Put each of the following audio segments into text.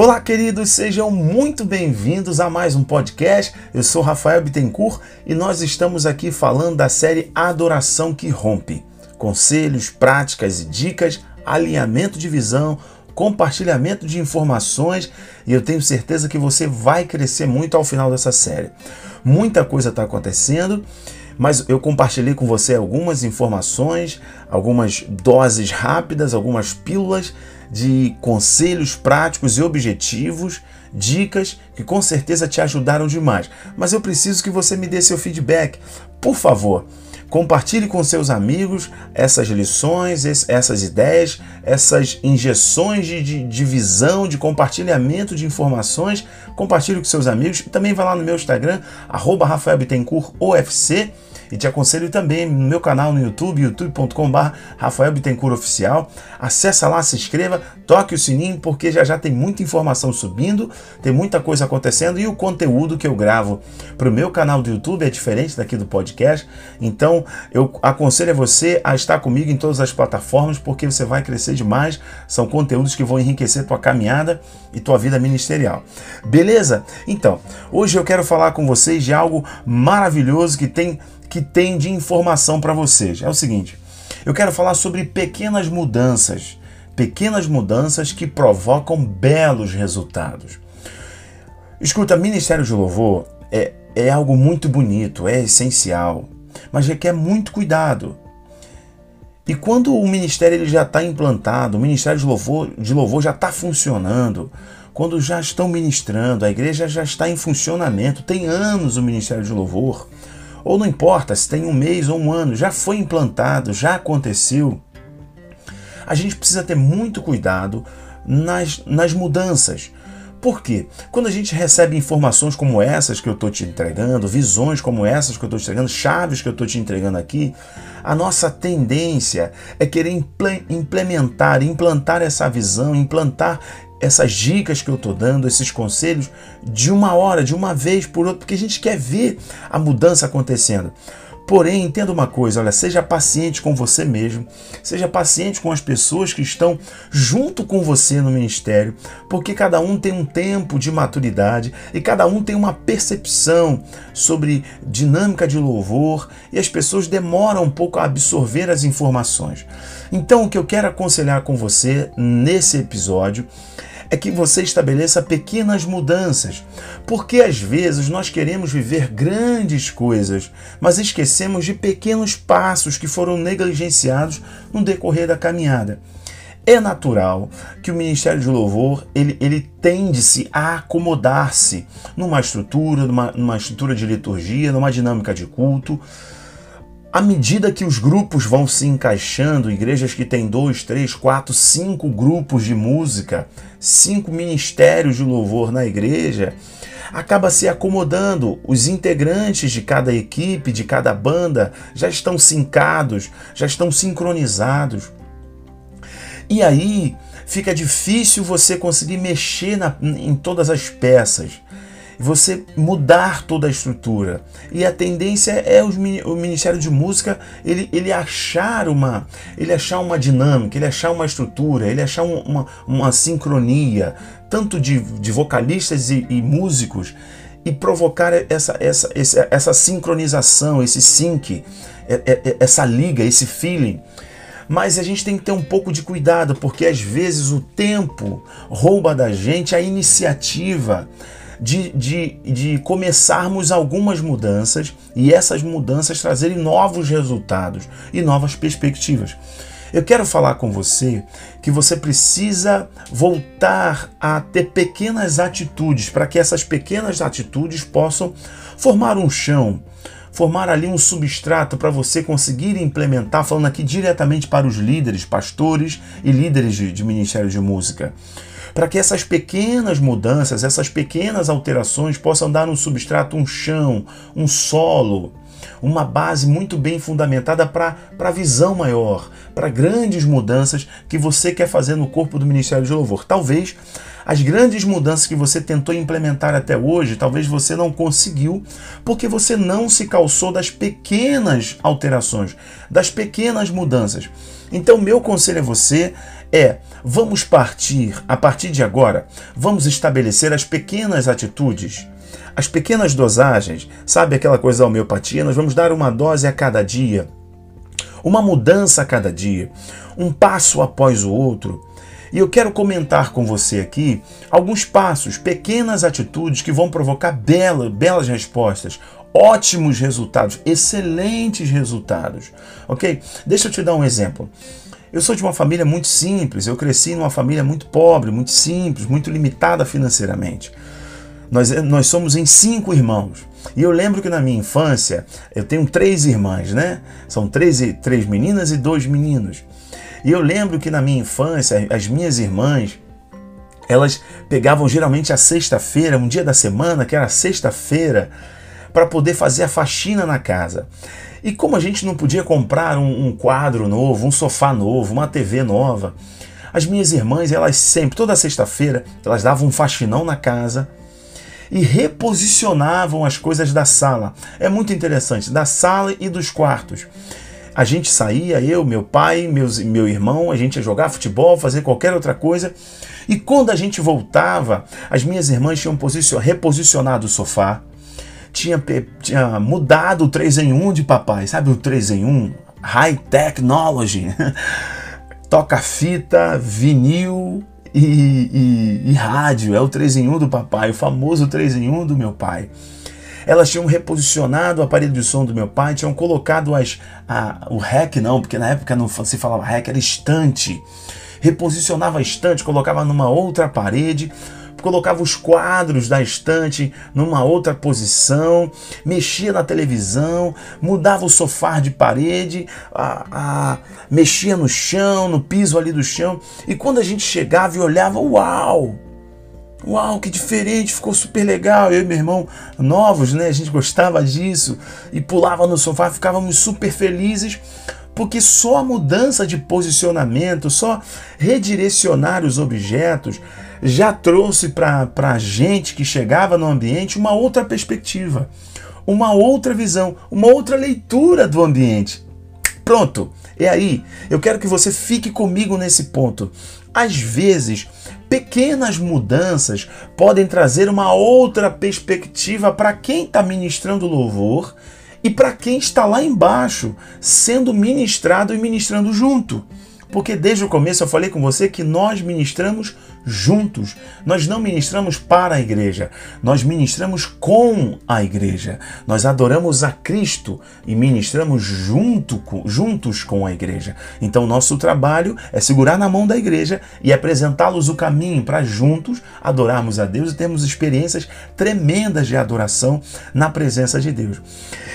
Olá, queridos, sejam muito bem-vindos a mais um podcast. Eu sou Rafael Bittencourt e nós estamos aqui falando da série Adoração que Rompe. Conselhos, práticas e dicas, alinhamento de visão, compartilhamento de informações e eu tenho certeza que você vai crescer muito ao final dessa série. Muita coisa está acontecendo mas eu compartilhei com você algumas informações, algumas doses rápidas, algumas pílulas de conselhos práticos e objetivos, dicas que com certeza te ajudaram demais. Mas eu preciso que você me dê seu feedback. Por favor, compartilhe com seus amigos essas lições, essas ideias, essas injeções de, de, de visão, de compartilhamento de informações. Compartilhe com seus amigos também vá lá no meu Instagram, arroba e te aconselho também no meu canal no YouTube, youtube.com.br Rafael Bittencourt Oficial. Acessa lá, se inscreva, toque o sininho, porque já já tem muita informação subindo, tem muita coisa acontecendo e o conteúdo que eu gravo para o meu canal do YouTube é diferente daqui do podcast. Então eu aconselho você a estar comigo em todas as plataformas, porque você vai crescer demais. São conteúdos que vão enriquecer tua caminhada e tua vida ministerial. Beleza? Então, hoje eu quero falar com vocês de algo maravilhoso que tem que tem de informação para vocês. É o seguinte: eu quero falar sobre pequenas mudanças, pequenas mudanças que provocam belos resultados. Escuta, Ministério de Louvor é, é algo muito bonito, é essencial, mas requer muito cuidado. E quando o ministério ele já está implantado, o ministério de louvor, de louvor já está funcionando, quando já estão ministrando, a igreja já está em funcionamento, tem anos o ministério de louvor, ou não importa se tem um mês ou um ano, já foi implantado, já aconteceu. A gente precisa ter muito cuidado nas, nas mudanças. Por quê? Quando a gente recebe informações como essas que eu estou te entregando, visões como essas que eu estou te entregando, chaves que eu estou te entregando aqui, a nossa tendência é querer implementar, implantar essa visão, implantar essas dicas que eu estou dando, esses conselhos, de uma hora, de uma vez por outra, porque a gente quer ver a mudança acontecendo. Porém, entenda uma coisa, olha, seja paciente com você mesmo, seja paciente com as pessoas que estão junto com você no ministério, porque cada um tem um tempo de maturidade e cada um tem uma percepção sobre dinâmica de louvor e as pessoas demoram um pouco a absorver as informações. Então, o que eu quero aconselhar com você nesse episódio é que você estabeleça pequenas mudanças, porque às vezes nós queremos viver grandes coisas, mas esquecemos de pequenos passos que foram negligenciados no decorrer da caminhada. É natural que o Ministério de Louvor ele, ele tende-se a acomodar-se numa estrutura, numa, numa estrutura de liturgia, numa dinâmica de culto, à medida que os grupos vão se encaixando, igrejas que têm dois, três, quatro, cinco grupos de música, cinco ministérios de louvor na igreja, acaba se acomodando. Os integrantes de cada equipe, de cada banda, já estão sincados, já estão sincronizados. E aí fica difícil você conseguir mexer na, em todas as peças você mudar toda a estrutura. E a tendência é o Ministério de Música ele, ele achar uma ele achar uma dinâmica, ele achar uma estrutura, ele achar um, uma, uma sincronia, tanto de, de vocalistas e, e músicos, e provocar essa, essa, essa, essa sincronização, esse sync, é, é, é, essa liga, esse feeling. Mas a gente tem que ter um pouco de cuidado, porque às vezes o tempo rouba da gente a iniciativa de, de, de começarmos algumas mudanças e essas mudanças trazerem novos resultados e novas perspectivas. Eu quero falar com você que você precisa voltar a ter pequenas atitudes para que essas pequenas atitudes possam formar um chão, formar ali um substrato para você conseguir implementar, falando aqui diretamente para os líderes, pastores e líderes de, de ministério de música para que essas pequenas mudanças, essas pequenas alterações possam dar um substrato, um chão, um solo, uma base muito bem fundamentada para a visão maior, para grandes mudanças que você quer fazer no corpo do Ministério de Louvor. Talvez as grandes mudanças que você tentou implementar até hoje, talvez você não conseguiu, porque você não se calçou das pequenas alterações, das pequenas mudanças. Então, meu conselho a você é: vamos partir, a partir de agora, vamos estabelecer as pequenas atitudes as pequenas dosagens, sabe aquela coisa da homeopatia? Nós vamos dar uma dose a cada dia, uma mudança a cada dia, um passo após o outro. E eu quero comentar com você aqui alguns passos, pequenas atitudes que vão provocar bela, belas respostas, ótimos resultados, excelentes resultados. Ok? Deixa eu te dar um exemplo. Eu sou de uma família muito simples, eu cresci numa família muito pobre, muito simples, muito limitada financeiramente. Nós, nós somos em cinco irmãos. E eu lembro que na minha infância, eu tenho três irmãs, né? São três, três meninas e dois meninos. E eu lembro que na minha infância, as minhas irmãs, elas pegavam geralmente a sexta-feira, um dia da semana, que era sexta-feira, para poder fazer a faxina na casa. E como a gente não podia comprar um, um, quadro novo, um sofá novo, uma TV nova, as minhas irmãs, elas sempre, toda sexta-feira, elas davam um faxinão na casa e reposicionavam as coisas da sala. É muito interessante, da sala e dos quartos. A gente saía, eu, meu pai, meus, meu irmão, a gente ia jogar futebol, fazer qualquer outra coisa. E quando a gente voltava, as minhas irmãs tinham reposicionado o sofá, tinha, tinha mudado o 3 em 1 de papai, sabe o 3 em 1? High Technology. Toca fita, vinil, e, e, e rádio, é o 3 em 1 do papai, o famoso 3 em 1 do meu pai. Elas tinham reposicionado o aparelho de som do meu pai, tinham colocado as, a, o REC, não, porque na época não se falava REC, era estante. Reposicionava a estante, colocava numa outra parede, colocava os quadros da estante numa outra posição, mexia na televisão, mudava o sofá de parede, a, a, mexia no chão, no piso ali do chão. E quando a gente chegava e olhava, uau! Uau, que diferente, ficou super legal. Eu e meu irmão, novos, né? A gente gostava disso e pulava no sofá, ficávamos super felizes porque só a mudança de posicionamento, só redirecionar os objetos já trouxe para a gente que chegava no ambiente uma outra perspectiva, uma outra visão, uma outra leitura do ambiente. Pronto, é aí. Eu quero que você fique comigo nesse ponto. Às vezes, pequenas mudanças podem trazer uma outra perspectiva para quem está ministrando louvor e para quem está lá embaixo, sendo ministrado e ministrando junto. Porque desde o começo eu falei com você que nós ministramos juntos. Nós não ministramos para a igreja, nós ministramos com a igreja. Nós adoramos a Cristo e ministramos junto com, juntos com a igreja. Então, nosso trabalho é segurar na mão da igreja e apresentá-los o caminho para juntos adorarmos a Deus e termos experiências tremendas de adoração na presença de Deus.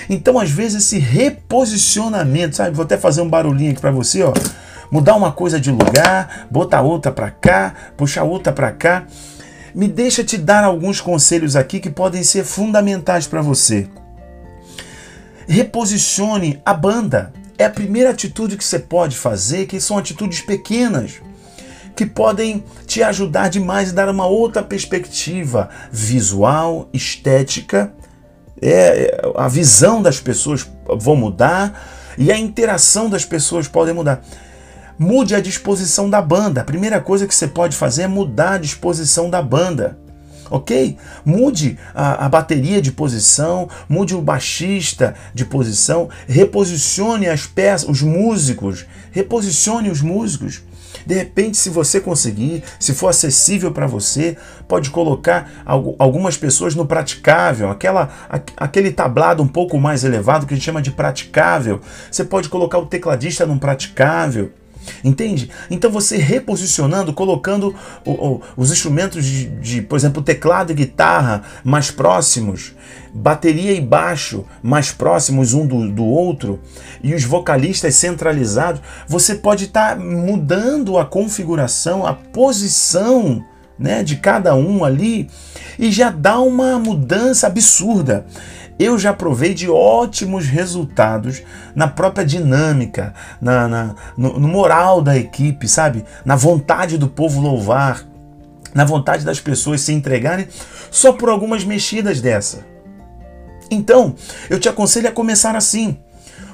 Então, às vezes, esse reposicionamento, sabe? Vou até fazer um barulhinho aqui para você, ó mudar uma coisa de lugar, botar outra para cá, puxar outra para cá. Me deixa te dar alguns conselhos aqui que podem ser fundamentais para você. Reposicione a banda. É a primeira atitude que você pode fazer, que são atitudes pequenas que podem te ajudar demais e dar uma outra perspectiva visual, estética. É, a visão das pessoas vão mudar e a interação das pessoas podem mudar. Mude a disposição da banda. A primeira coisa que você pode fazer é mudar a disposição da banda. Ok? Mude a, a, bateria de posição, mude o baixista de posição, reposicione as peças, os músicos, reposicione os músicos. De repente, se você conseguir, se for acessível para você, pode colocar algumas pessoas no praticável, aquela, aquele tablado um pouco mais elevado que a gente chama de praticável. Você pode colocar o tecladista num praticável. Entende? Então você reposicionando, colocando o, o, os instrumentos de, de, por exemplo, teclado e guitarra mais próximos, bateria e baixo mais próximos um do, do outro, e os vocalistas centralizados, você pode estar tá mudando a configuração, a posição né, de cada um ali, e já dá uma mudança absurda. Eu já provei de ótimos resultados na própria dinâmica, na, na no, no moral da equipe, sabe? Na vontade do povo louvar, na vontade das pessoas se entregarem só por algumas mexidas dessa. Então, eu te aconselho a começar assim.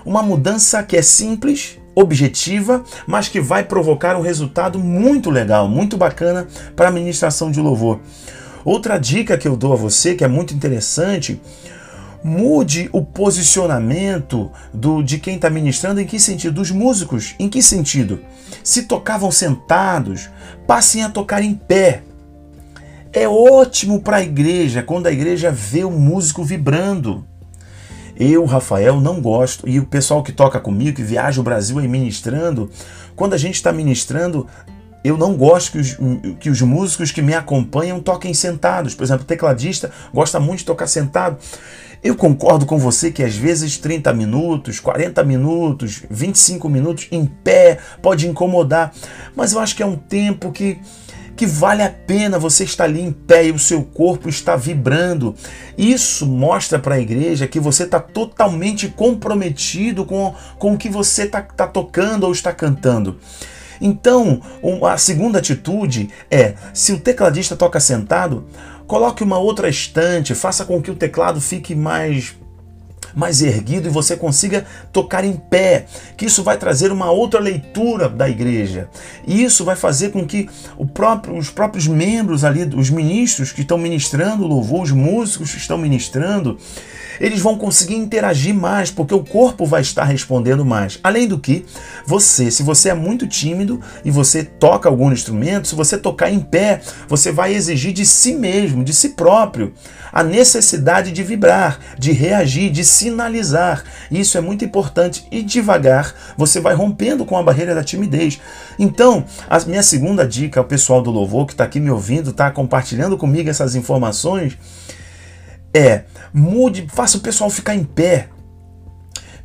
Uma mudança que é simples, objetiva, mas que vai provocar um resultado muito legal, muito bacana para a ministração de louvor. Outra dica que eu dou a você, que é muito interessante, mude o posicionamento do de quem está ministrando. Em que sentido? Dos músicos. Em que sentido? Se tocavam sentados, passem a tocar em pé. É ótimo para a igreja quando a igreja vê o músico vibrando. Eu, Rafael, não gosto, e o pessoal que toca comigo, que viaja o Brasil aí ministrando, quando a gente está ministrando, eu não gosto que os, que os músicos que me acompanham toquem sentados. Por exemplo, o tecladista gosta muito de tocar sentado. Eu concordo com você que às vezes 30 minutos, 40 minutos, 25 minutos em pé pode incomodar, mas eu acho que é um tempo que que vale a pena você estar ali em pé e o seu corpo está vibrando. Isso mostra para a igreja que você está totalmente comprometido com, com o que você está tá tocando ou está cantando. Então, a segunda atitude é: se o tecladista toca sentado, coloque uma outra estante, faça com que o teclado fique mais mais erguido e você consiga tocar em pé, que isso vai trazer uma outra leitura da igreja. E isso vai fazer com que próprio, os próprios membros ali, os ministros que estão ministrando louvor, os músicos que estão ministrando, eles vão conseguir interagir mais, porque o corpo vai estar respondendo mais. Além do que, você, se você é muito tímido e você toca algum instrumento, se você tocar em pé, você vai exigir de si mesmo, de si próprio, a necessidade de vibrar, de reagir, de sinalizar. Isso é muito importante e devagar você vai rompendo com a barreira da timidez. Então, a minha segunda dica ao pessoal do louvor que está aqui me ouvindo, está compartilhando comigo essas informações, é mude, faça o pessoal ficar em pé.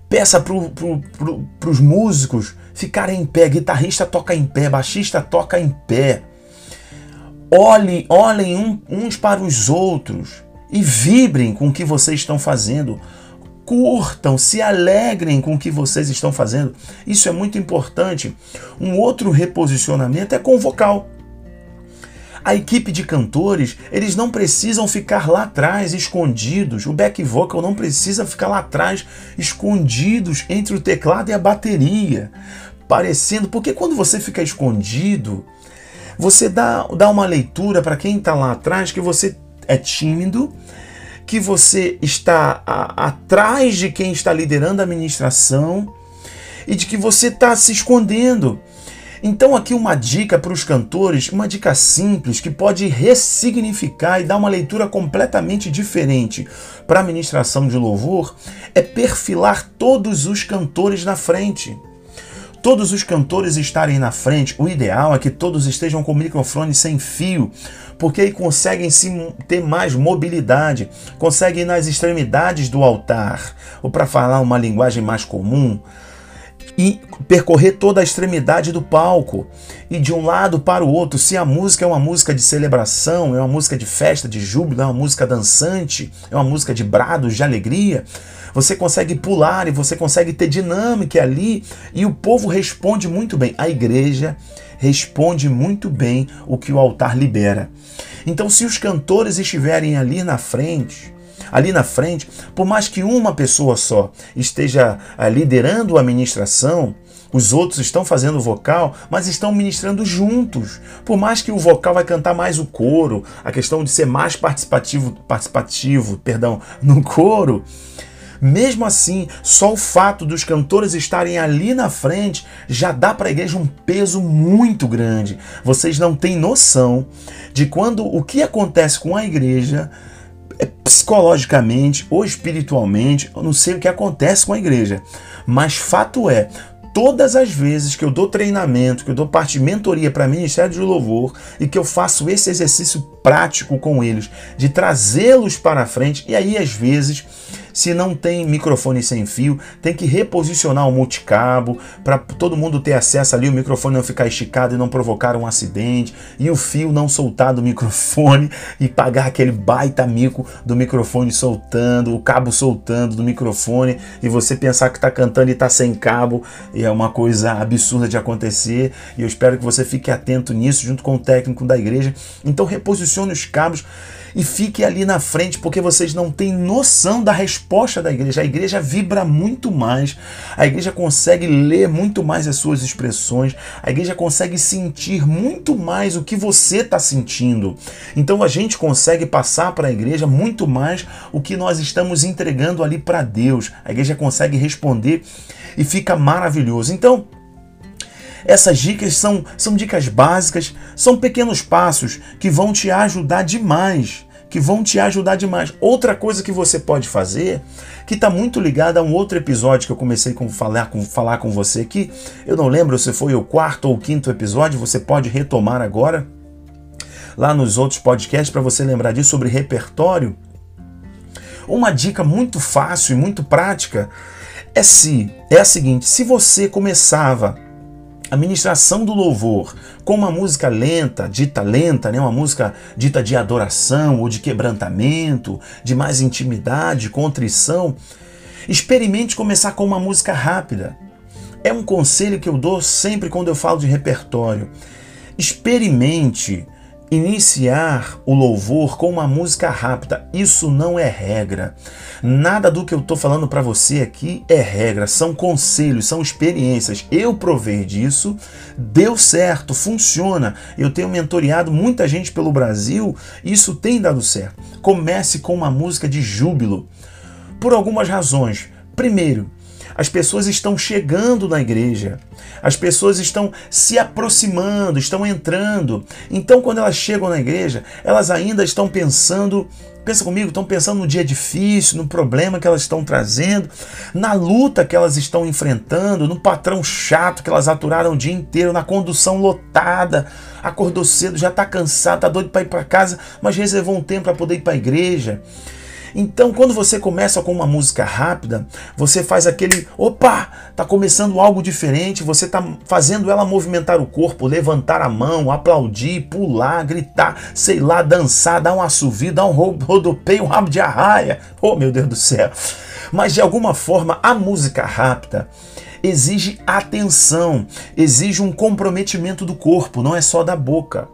Peça para pro, pro, os músicos ficarem em pé. Guitarrista toca em pé, baixista toca em pé. Olhem, olhem um, uns para os outros e vibrem com o que vocês estão fazendo. Curtam, se alegrem com o que vocês estão fazendo. Isso é muito importante. Um outro reposicionamento é com o vocal. A equipe de cantores, eles não precisam ficar lá atrás escondidos. O back vocal não precisa ficar lá atrás escondidos entre o teclado e a bateria, parecendo, porque quando você fica escondido, você dá, dá uma leitura para quem está lá atrás que você é tímido, que você está a, atrás de quem está liderando a administração e de que você está se escondendo. Então, aqui uma dica para os cantores, uma dica simples que pode ressignificar e dar uma leitura completamente diferente para a ministração de louvor é perfilar todos os cantores na frente. Todos os cantores estarem na frente, o ideal é que todos estejam com o microfone sem fio, porque aí conseguem sim ter mais mobilidade, conseguem ir nas extremidades do altar, ou para falar uma linguagem mais comum, e percorrer toda a extremidade do palco e de um lado para o outro. Se a música é uma música de celebração, é uma música de festa, de júbilo, é uma música dançante, é uma música de brados, de alegria, você consegue pular e você consegue ter dinâmica ali e o povo responde muito bem. A igreja responde muito bem o que o altar libera. Então, se os cantores estiverem ali na frente, ali na frente, por mais que uma pessoa só esteja ah, liderando a ministração, os outros estão fazendo vocal, mas estão ministrando juntos. Por mais que o vocal vai cantar mais o coro, a questão de ser mais participativo, participativo, perdão, no coro, mesmo assim, só o fato dos cantores estarem ali na frente já dá para a igreja um peso muito grande. Vocês não têm noção de quando o que acontece com a igreja psicologicamente ou espiritualmente, eu não sei o que acontece com a igreja, mas fato é, todas as vezes que eu dou treinamento, que eu dou parte de mentoria para Ministério de Louvor e que eu faço esse exercício prático com eles, de trazê-los para frente, e aí às vezes Se não tem microfone sem fio, tem que reposicionar o multicabo para todo mundo ter acesso ali, o microfone não ficar esticado e não provocar um acidente, e o fio não soltar do microfone e pagar aquele baita mico do microfone soltando, o cabo soltando do microfone e você pensar que está cantando e está sem cabo, é uma coisa absurda de acontecer. E eu espero que você fique atento nisso junto com o técnico da igreja. Então reposicione os cabos e fique ali na frente, porque vocês não têm noção da resposta da igreja. A igreja vibra muito mais, a igreja consegue ler muito mais as suas expressões, a igreja consegue sentir muito mais o que você está sentindo. Então a gente consegue passar para a igreja muito mais o que nós estamos entregando ali para Deus. A igreja consegue responder e fica maravilhoso. Então, essas dicas são, são dicas básicas, são pequenos passos que vão te ajudar demais que vão te ajudar demais. Outra coisa que você pode fazer, que está muito ligada a um outro episódio que eu comecei com falar, com falar com você aqui, eu não lembro se foi o quarto ou o quinto episódio, você pode retomar agora lá nos outros podcasts para você lembrar disso sobre repertório. Uma dica muito fácil e muito prática é se é a seguinte: se você começava a ministração do louvor com uma música lenta, dita lenta, né, uma música dita de adoração ou de quebrantamento, de mais intimidade, contrição, experimente começar com uma música rápida. É um conselho que eu dou sempre quando eu falo de repertório. Experimente iniciar o louvor com uma música rápida. Isso não é regra. Nada do que eu estou falando para você aqui é regra. São conselhos, são experiências. Eu provei disso, deu certo, funciona. Eu tenho mentoreado muita gente pelo Brasil isso tem dado certo. Comece com uma música de júbilo. Por algumas razões. Primeiro, as pessoas estão chegando na igreja, as pessoas estão se aproximando, estão entrando. Então, quando elas chegam na igreja, elas ainda estão pensando pensa comigo, estão pensando no dia difícil, no problema que elas estão trazendo, na luta que elas estão enfrentando, no patrão chato que elas aturaram o dia inteiro, na condução lotada, acordou cedo, já está cansado, está doido para ir para casa, mas reservou um tempo para poder ir para a igreja. Então, quando você começa com uma música rápida, você faz aquele, opa, tá começando algo diferente, você tá fazendo ela movimentar o corpo, levantar a mão, aplaudir, pular, gritar, sei lá, dançar, dar um assovio, dar um rodopeio, um rabo de arraia. Oh, meu Deus do céu. Mas de alguma forma, a música rápida, exige atenção, exige um comprometimento do corpo, não é só da boca.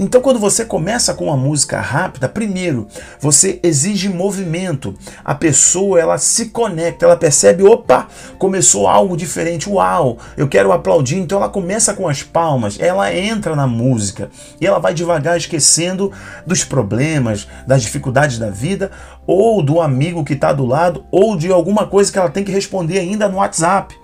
Então, quando você começa com uma música rápida, primeiro, você exige movimento. A pessoa, ela se conecta, ela percebe, opa, começou algo diferente, uau, eu quero aplaudir. Então, ela começa com as palmas, ela entra na música e ela vai devagar esquecendo dos problemas, das dificuldades da vida, ou do amigo que está do lado, ou de alguma coisa que ela tem que responder ainda no WhatsApp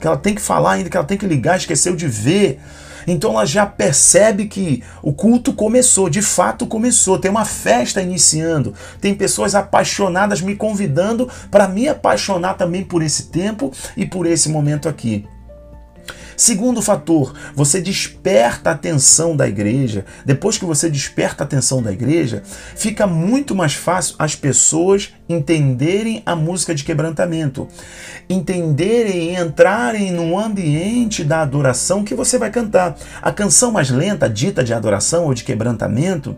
que ela tem que falar ainda, que ela tem que ligar, esqueceu de ver. Então ela já percebe que o culto começou, de fato começou, tem uma festa iniciando, tem pessoas apaixonadas me convidando para me apaixonar também por esse tempo e por esse momento aqui. Segundo fator, você desperta a atenção da igreja. Depois que você desperta a atenção da igreja, fica muito mais fácil as pessoas entenderem a música de quebrantamento, entenderem e entrarem no ambiente da adoração que você vai cantar. A canção mais lenta, dita de adoração ou de quebrantamento,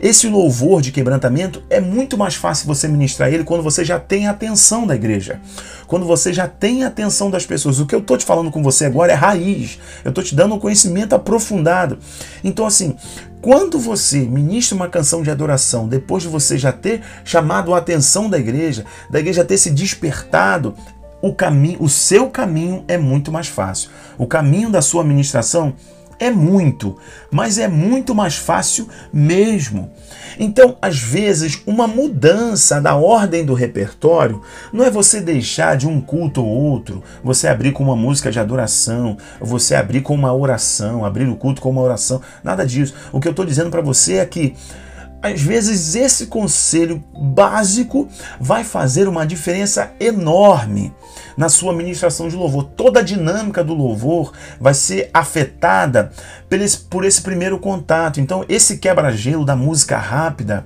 esse louvor de quebrantamento é muito mais fácil você ministrar ele quando você já tem a atenção da igreja, quando você já tem a atenção das pessoas. O que eu estou te falando com você agora é raiz, eu estou te dando um conhecimento aprofundado. Então, assim, quando você ministra uma canção de adoração, depois de você já ter chamado a atenção da igreja, da igreja ter se despertado, o caminho, o seu caminho é muito mais fácil. O caminho da sua ministração é muito, mas é muito mais fácil mesmo. Então, às vezes, uma mudança da ordem do repertório não é você deixar de um culto ou outro, você abrir com uma música de adoração, você abrir com uma oração, abrir o culto com uma oração, nada disso. O que eu estou dizendo para você é que às vezes esse conselho básico vai fazer uma diferença enorme na sua ministração de louvor. Toda a dinâmica do louvor vai ser afetada por esse, por esse primeiro contato. Então, esse quebra-gelo da música rápida,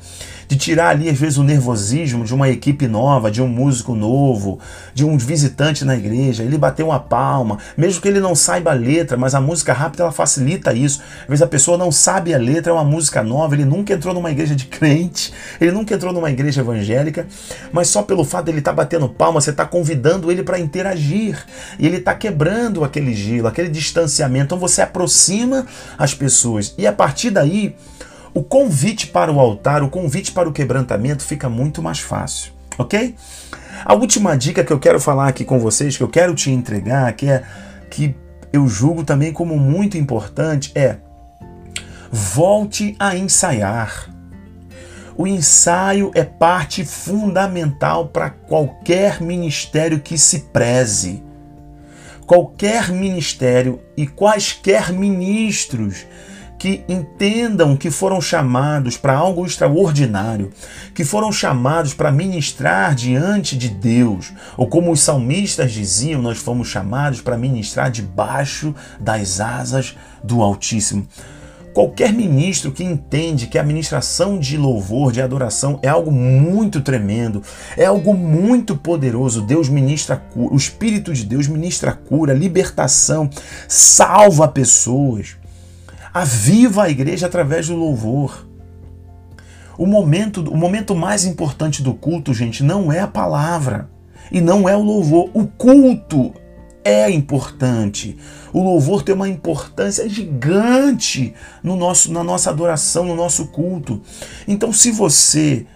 de tirar ali às vezes o nervosismo de uma equipe nova, de um músico novo, de um visitante na igreja, ele bater uma palma, mesmo que ele não saiba a letra, mas a música rápida ela facilita isso. Às vezes a pessoa não sabe a letra, é uma música nova, ele nunca entrou numa igreja de crente, ele nunca entrou numa igreja evangélica, mas só pelo fato dele estar tá batendo palma, você está convidando ele para interagir, e ele está quebrando aquele gelo, aquele distanciamento, então você aproxima as pessoas, e a partir daí o convite para o altar, o convite para o quebrantamento fica muito mais fácil, ok? A última dica que eu quero falar aqui com vocês, que eu quero te entregar, que é que eu julgo também como muito importante, é volte a ensaiar. O ensaio é parte fundamental para qualquer ministério que se preze. Qualquer ministério e quaisquer ministros que entendam que foram chamados para algo extraordinário, que foram chamados para ministrar diante de Deus, ou como os salmistas diziam, nós fomos chamados para ministrar debaixo das asas do Altíssimo. Qualquer ministro que entende que a ministração de louvor, de adoração, é algo muito tremendo, é algo muito poderoso. Deus ministra cura, o Espírito de Deus ministra cura, libertação, salva pessoas aviva a igreja através do louvor. O momento, o momento mais importante do culto, gente, não é a palavra e não é o louvor. O culto é importante. O louvor tem uma importância gigante no nosso, na nossa adoração, no nosso culto. Então, se você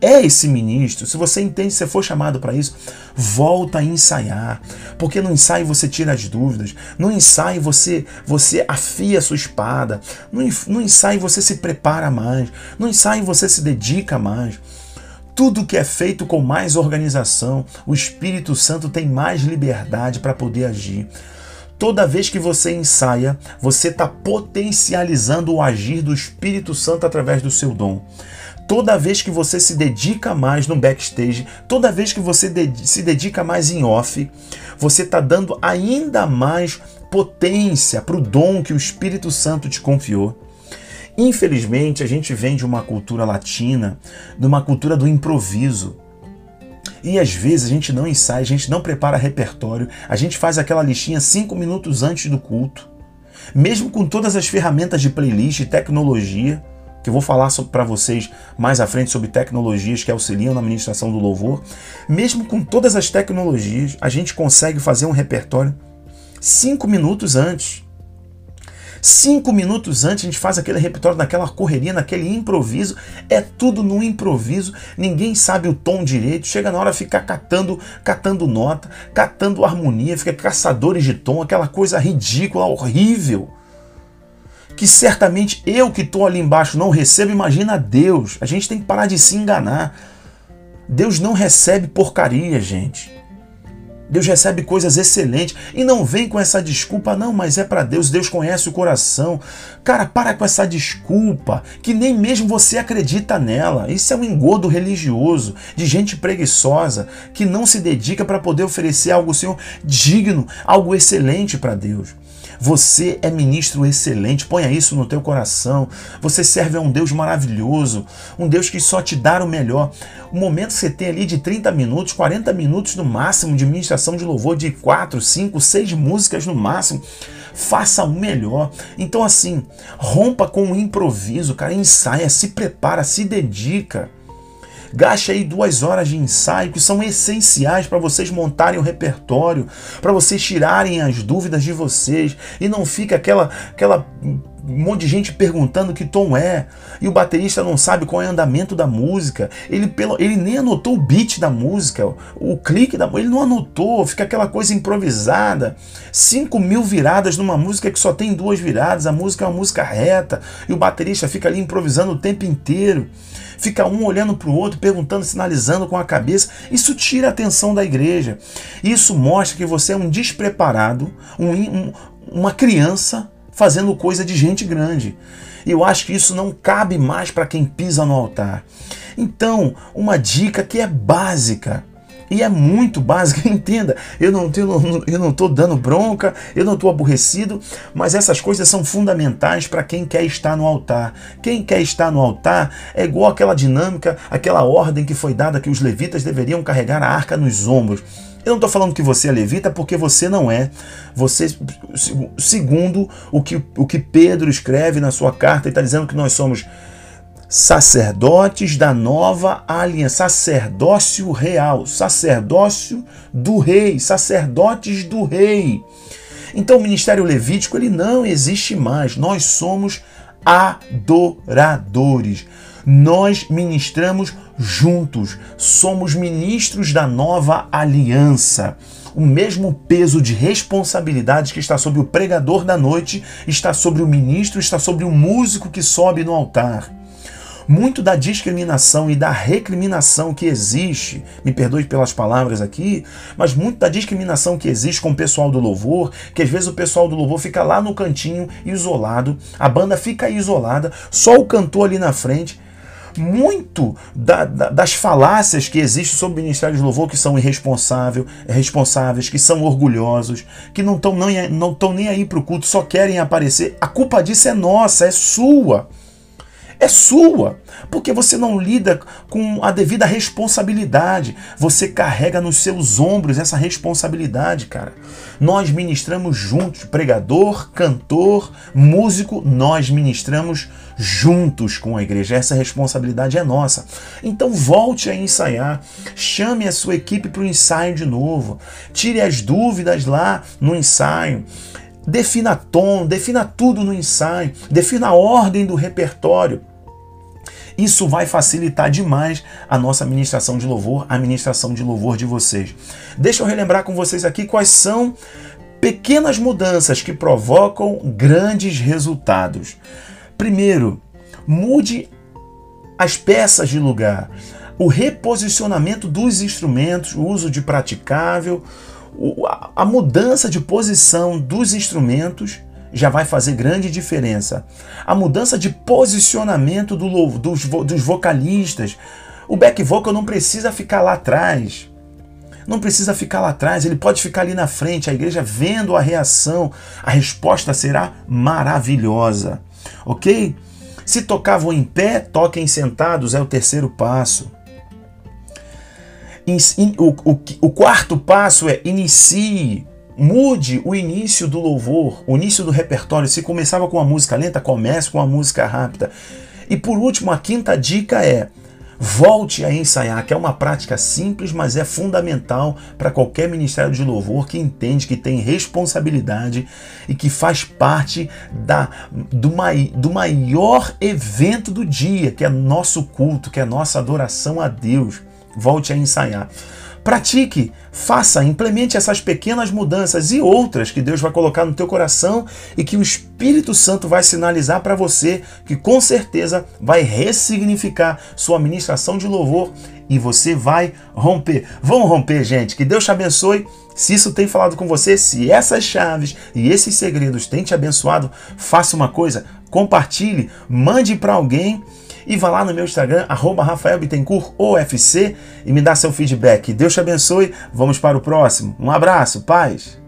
é esse ministro, se você entende, se for chamado para isso, volta a ensaiar, porque no ensaio você tira as dúvidas, no ensaio você você afia a sua espada, no, no ensaio você se prepara mais, no ensaio você se dedica mais. Tudo que é feito com mais organização, o Espírito Santo tem mais liberdade para poder agir. Toda vez que você ensaia, você está potencializando o agir do Espírito Santo através do seu dom toda vez que você se dedica mais no backstage, toda vez que você se dedica mais em off, você está dando ainda mais potência para o dom que o Espírito Santo te confiou. Infelizmente, a gente vem de uma cultura latina, de uma cultura do improviso. E às vezes a gente não ensaia, a gente não prepara repertório, a gente faz aquela listinha cinco minutos antes do culto. Mesmo com todas as ferramentas de playlist e tecnologia, que eu vou falar para vocês mais à frente sobre tecnologias que auxiliam na administração do louvor. Mesmo com todas as tecnologias, a gente consegue fazer um repertório cinco minutos antes. Cinco minutos antes a gente faz aquele repertório naquela correria, naquele improviso. É tudo no improviso. Ninguém sabe o tom direito. Chega na hora ficar catando, catando nota, catando harmonia, fica caçadores de tom, aquela coisa ridícula, horrível que certamente eu que estou ali embaixo não recebo, imagina Deus. A gente tem que parar de se enganar. Deus não recebe porcaria, gente. Deus recebe coisas excelentes e não vem com essa desculpa, não, mas é para Deus, Deus conhece o coração. Cara, para com essa desculpa, que nem mesmo você acredita nela. Isso é um engodo religioso, de gente preguiçosa, que não se dedica para poder oferecer algo, Senhor, digno, algo excelente para Deus. Você é ministro excelente, ponha isso no teu coração. Você serve a um Deus maravilhoso, um Deus que só te dá o melhor. O momento que você tem ali de 30 minutos, 40 minutos no máximo de ministração de louvor, de 4, 5, 6 músicas no máximo, faça o melhor. Então, assim, rompa com o improviso, cara, ensaia, se prepara, se dedica. Gaste aí duas horas de ensaio que são essenciais para vocês montarem o repertório, para vocês tirarem as dúvidas de vocês e não fica aquela aquela um monte de gente perguntando que tom é e o baterista não sabe qual é o andamento da música. Ele, pelo, ele nem anotou o beat da música, o, clique da ele não anotou, fica aquela coisa improvisada. 5 mil viradas numa música que só tem duas viradas, a música é uma música reta e o baterista fica ali improvisando o tempo inteiro fica um olhando para o outro, perguntando, sinalizando com a cabeça. Isso tira a atenção da igreja. Isso mostra que você é um despreparado, um, um, uma criança fazendo coisa de gente grande. E eu acho que isso não cabe mais para quem pisa no altar. Então, uma dica que é básica e é muito básica, entenda. Eu não estou eu não tô dando bronca, eu não estou aborrecido, mas essas coisas são fundamentais para quem quer estar no altar. Quem quer estar no altar é igual aquela dinâmica, aquela ordem que foi dada que os levitas deveriam carregar a arca nos ombros. Eu não estou falando que você é levita porque você não é. Você, segundo o que, o que Pedro escreve na sua carta, está dizendo que nós somos sacerdotes da nova aliança, sacerdócio real, sacerdócio do rei, sacerdotes do rei. Então o ministério levítico ele não existe mais. Nós somos adoradores. Nós ministramos juntos. Somos ministros da nova aliança. O mesmo peso de responsabilidade que está sobre o pregador da noite está sobre o ministro, está sobre o músico que sobe no altar muito da discriminação e da recriminação que existe, me perdoe pelas palavras aqui, mas muito da discriminação que existe com o pessoal do louvor, que às vezes o pessoal do louvor fica lá no cantinho, isolado, a banda fica isolada, só o cantor ali na frente, muito da, da, das falácias que existem sobre o Ministério de Louvor, que são irresponsáveis, responsáveis, que são orgulhosos, que não estão não, nem aí para o culto, só querem aparecer. A culpa disso é nossa, é sua é sua, porque você não lida com a devida responsabilidade. Você carrega nos seus ombros essa responsabilidade, cara. Nós ministramos juntos, pregador, cantor, músico, nós ministramos juntos com a igreja. Essa responsabilidade é nossa. Então volte a ensaiar, chame a sua equipe para o ensaio de novo, tire as dúvidas lá no ensaio. Defina tom, defina tudo no ensaio, defina a ordem do repertório. Isso vai facilitar demais a nossa administração de louvor, a administração de louvor de vocês. Deixa eu relembrar com vocês aqui quais são pequenas mudanças que provocam grandes resultados. Primeiro, mude as peças de lugar, o reposicionamento dos instrumentos, o uso de praticável, a mudança de posição dos instrumentos já vai fazer grande diferença. A mudança de posicionamento do, dos, dos vocalistas. O back vocal não precisa ficar lá atrás. Não precisa ficar lá atrás, ele pode ficar ali na frente, a igreja vendo a reação, a resposta será maravilhosa. Ok? Se tocavam em pé, toquem sentados, é o terceiro passo. O, o, o quarto passo é inicie Mude o início do louvor, o início do repertório. Se começava com uma música lenta, comece com uma música rápida. E por último, a quinta dica é: volte a ensaiar, que é uma prática simples, mas é fundamental para qualquer ministério de louvor que entende que tem responsabilidade e que faz parte da, do, mai, do maior evento do dia, que é nosso culto, que é nossa adoração a Deus. Volte a ensaiar. Pratique, faça, implemente essas pequenas mudanças e outras que Deus vai colocar no teu coração e que o Espírito Santo vai sinalizar para você, que com certeza vai ressignificar sua ministração de louvor e você vai romper. Vamos romper, gente. Que Deus te abençoe. Se isso tem falado com você, se essas chaves e esses segredos têm te abençoado, faça uma coisa, compartilhe, mande para alguém e vá lá no meu Instagram, arroba Rafael Bittencourt, e me dá seu feedback. Deus te abençoe. Vamos para o próximo. Um abraço, paz.